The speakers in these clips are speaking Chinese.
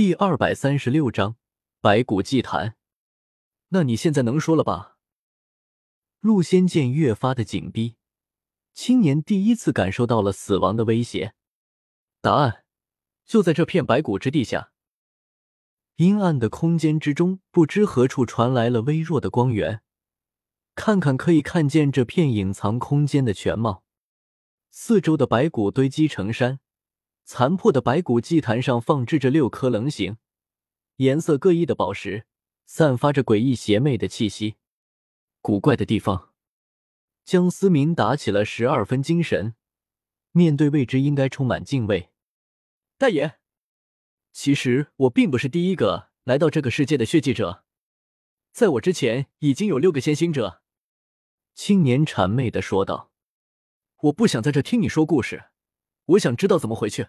第二百三十六章白骨祭坛。那你现在能说了吧？陆仙剑越发的紧逼，青年第一次感受到了死亡的威胁。答案就在这片白骨之地下。阴暗的空间之中，不知何处传来了微弱的光源。看看可以看见这片隐藏空间的全貌。四周的白骨堆积成山，残破的白骨祭坛上放置着六颗棱形、颜色各异的宝石，散发着诡异邪魅的气息。古怪的地方，江思明打起了十二分精神。面对未知，应该充满敬畏。大爷，其实我并不是第一个来到这个世界的血祭者，在我之前已经有六个先行者。青年谄媚的说道。我不想在这听你说故事，我想知道怎么回去。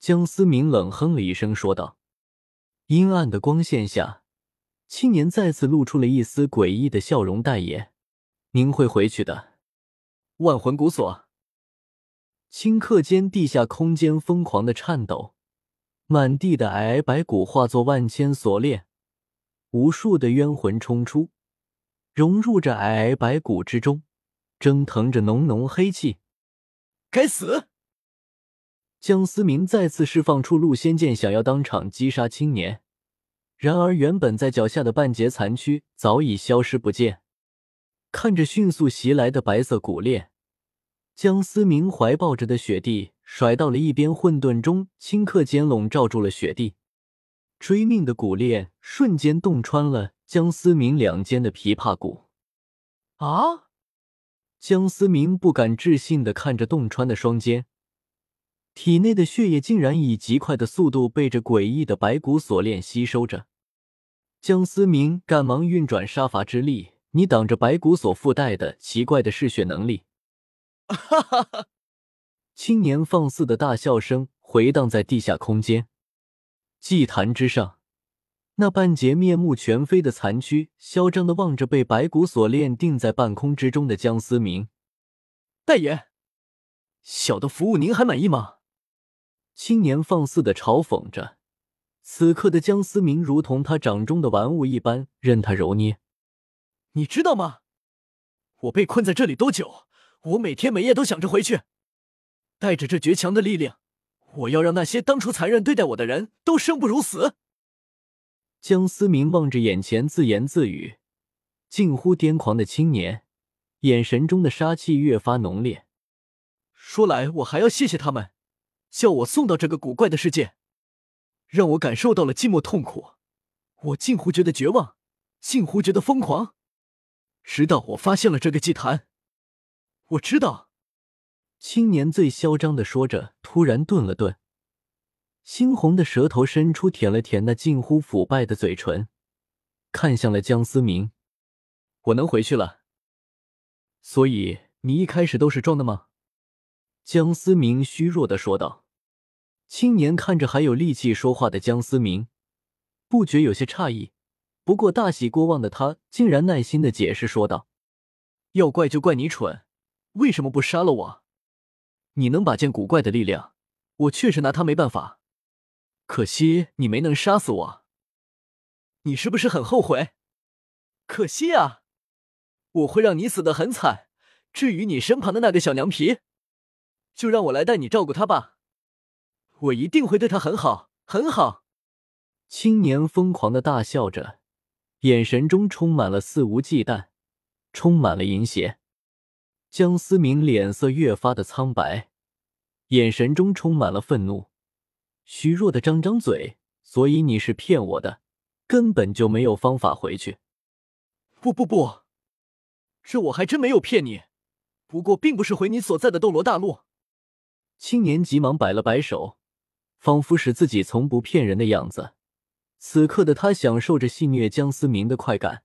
江思明冷哼了一声，说道：“阴暗的光线下，青年再次露出了一丝诡异的笑容。大爷，您会回去的。”万魂古锁。顷刻间，地下空间疯狂的颤抖，满地的皑皑白骨化作万千锁链，无数的冤魂冲出，融入着皑皑白骨之中。蒸腾着浓浓黑气，该死！江思明再次释放出陆仙剑，想要当场击杀青年。然而，原本在脚下的半截残躯早已消失不见。看着迅速袭来的白色骨链，江思明怀抱着的雪地甩到了一边，混沌中顷刻间笼罩住了雪地。追命的骨链瞬间洞穿了江思明两肩的琵琶骨。啊！江思明不敢置信的看着洞穿的双肩，体内的血液竟然以极快的速度被这诡异的白骨锁链吸收着。江思明赶忙运转杀伐之力，你挡着白骨所附带的奇怪的嗜血能力。哈哈哈！青年放肆的大笑声回荡在地下空间，祭坛之上。那半截面目全非的残躯，嚣张的望着被白骨锁链定在半空之中的江思明。大爷，小的服务您还满意吗？青年放肆的嘲讽着。此刻的江思明如同他掌中的玩物一般，任他揉捏。你知道吗？我被困在这里多久？我每天每夜都想着回去。带着这绝强的力量，我要让那些当初残忍对待我的人都生不如死。江思明望着眼前自言自语、近乎癫狂的青年，眼神中的杀气越发浓烈。说来，我还要谢谢他们，叫我送到这个古怪的世界，让我感受到了寂寞痛苦。我近乎觉得绝望，近乎觉得疯狂，直到我发现了这个祭坛。我知道，青年最嚣张的说着，突然顿了顿。猩红的舌头伸出，舔了舔那近乎腐败的嘴唇，看向了江思明：“我能回去了。所以你一开始都是装的吗？”江思明虚弱的说道。青年看着还有力气说话的江思明，不觉有些诧异。不过大喜过望的他，竟然耐心的解释说道：“要怪就怪你蠢，为什么不杀了我？你能把剑古怪的力量，我确实拿他没办法。”可惜你没能杀死我，你是不是很后悔？可惜啊，我会让你死的很惨。至于你身旁的那个小娘皮，就让我来带你照顾她吧，我一定会对他很好，很好。青年疯狂的大笑着，眼神中充满了肆无忌惮，充满了淫邪。江思明脸色越发的苍白，眼神中充满了愤怒。虚弱的张张嘴，所以你是骗我的，根本就没有方法回去。不不不，这我还真没有骗你，不过并不是回你所在的斗罗大陆。青年急忙摆了摆手，仿佛使自己从不骗人的样子。此刻的他享受着戏虐江思明的快感。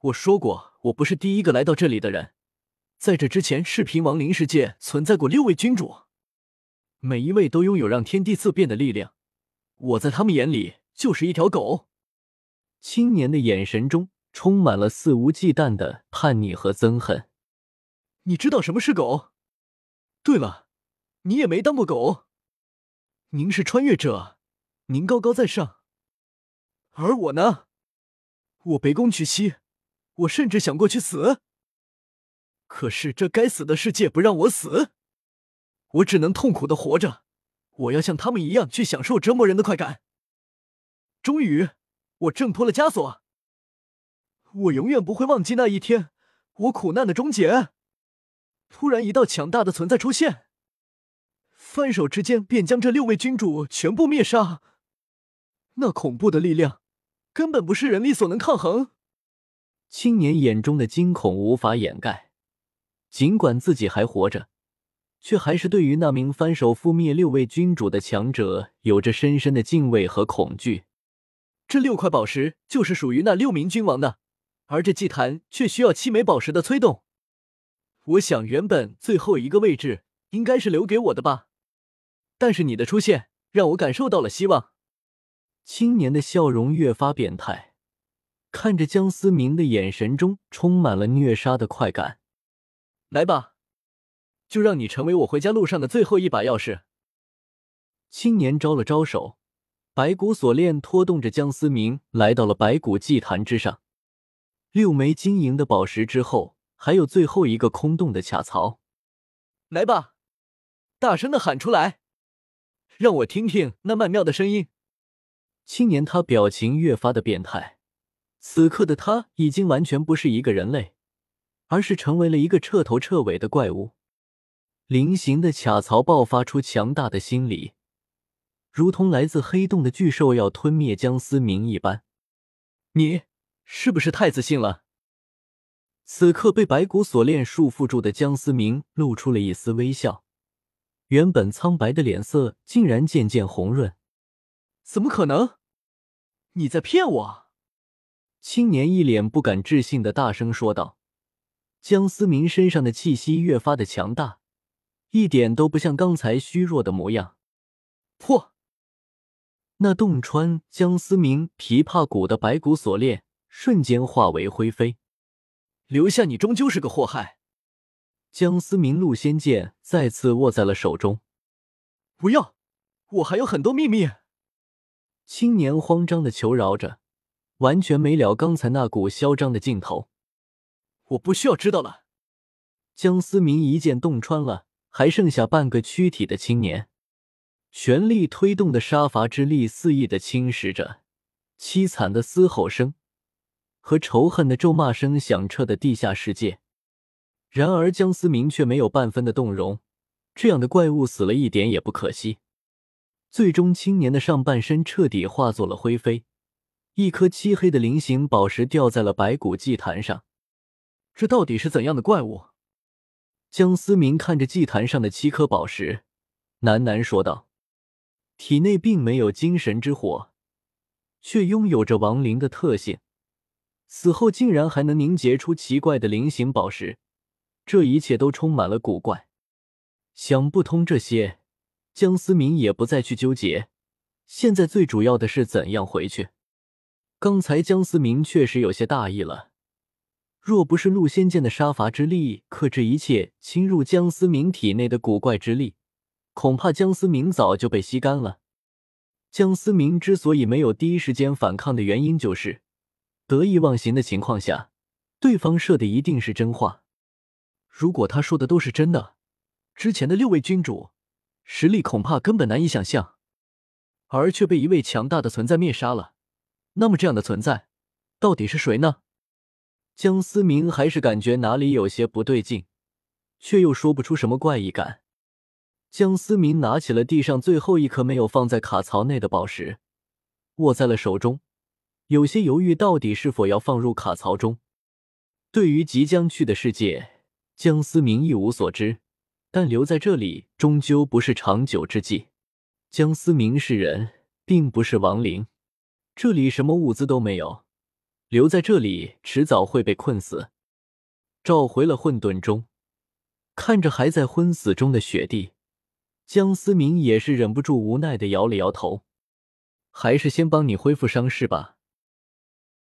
我说过，我不是第一个来到这里的人，在这之前，视频亡灵世界存在过六位君主。每一位都拥有让天地色变的力量，我在他们眼里就是一条狗。青年的眼神中充满了肆无忌惮的叛逆和憎恨。你知道什么是狗？对了，你也没当过狗。您是穿越者，您高高在上，而我呢？我卑躬屈膝，我甚至想过去死。可是这该死的世界不让我死，我只能痛苦的活着。我要像他们一样去享受折磨人的快感。终于，我挣脱了枷锁。我永远不会忘记那一天，我苦难的终结。突然，一道强大的存在出现，翻手之间便将这六位君主全部灭杀。那恐怖的力量，根本不是人力所能抗衡。青年眼中的惊恐无法掩盖，尽管自己还活着。却还是对于那名翻手覆灭六位君主的强者有着深深的敬畏和恐惧。这六块宝石就是属于那六名君王的，而这祭坛却需要七枚宝石的催动。我想，原本最后一个位置应该是留给我的吧。但是你的出现让我感受到了希望。青年的笑容越发变态，看着江思明的眼神中充满了虐杀的快感。来吧。就让你成为我回家路上的最后一把钥匙。青年招了招手，白骨锁链拖动着江思明来到了白骨祭坛之上。六枚晶莹的宝石之后，还有最后一个空洞的卡槽。来吧，大声的喊出来，让我听听那曼妙的声音。青年他表情越发的变态，此刻的他已经完全不是一个人类，而是成为了一个彻头彻尾的怪物。菱形的卡槽爆发出强大的心理，如同来自黑洞的巨兽要吞灭江思明一般。你是不是太自信了？此刻被白骨锁链束缚住的江思明露出了一丝微笑，原本苍白的脸色竟然渐渐红润。怎么可能？你在骗我！青年一脸不敢置信的大声说道。江思明身上的气息越发的强大。一点都不像刚才虚弱的模样。破！那洞穿江思明琵琶骨的白骨锁链瞬间化为灰飞。留下你终究是个祸害。江思明陆仙剑再次握在了手中。不要！我还有很多秘密。青年慌张的求饶着，完全没了刚才那股嚣张的劲头。我不需要知道了。江思明一剑洞穿了。还剩下半个躯体的青年，全力推动的杀伐之力肆意的侵蚀着，凄惨的嘶吼声和仇恨的咒骂声响彻的地下世界。然而江思明却没有半分的动容，这样的怪物死了一点也不可惜。最终，青年的上半身彻底化作了灰飞，一颗漆黑的菱形宝石掉在了白骨祭坛上。这到底是怎样的怪物？江思明看着祭坛上的七颗宝石，喃喃说道：“体内并没有精神之火，却拥有着亡灵的特性，死后竟然还能凝结出奇怪的菱形宝石，这一切都充满了古怪。想不通这些，江思明也不再去纠结。现在最主要的是怎样回去。刚才江思明确实有些大意了。”若不是陆仙剑的杀伐之力克制一切侵入江思明体内的古怪之力，恐怕江思明早就被吸干了。江思明之所以没有第一时间反抗的原因，就是得意忘形的情况下，对方射的一定是真话。如果他说的都是真的，之前的六位君主实力恐怕根本难以想象，而却被一位强大的存在灭杀了。那么这样的存在到底是谁呢？江思明还是感觉哪里有些不对劲，却又说不出什么怪异感。江思明拿起了地上最后一颗没有放在卡槽内的宝石，握在了手中，有些犹豫，到底是否要放入卡槽中。对于即将去的世界，江思明一无所知，但留在这里终究不是长久之计。江思明是人，并不是亡灵，这里什么物资都没有。留在这里，迟早会被困死。召回了混沌中，看着还在昏死中的雪帝，江思明也是忍不住无奈的摇了摇头。还是先帮你恢复伤势吧。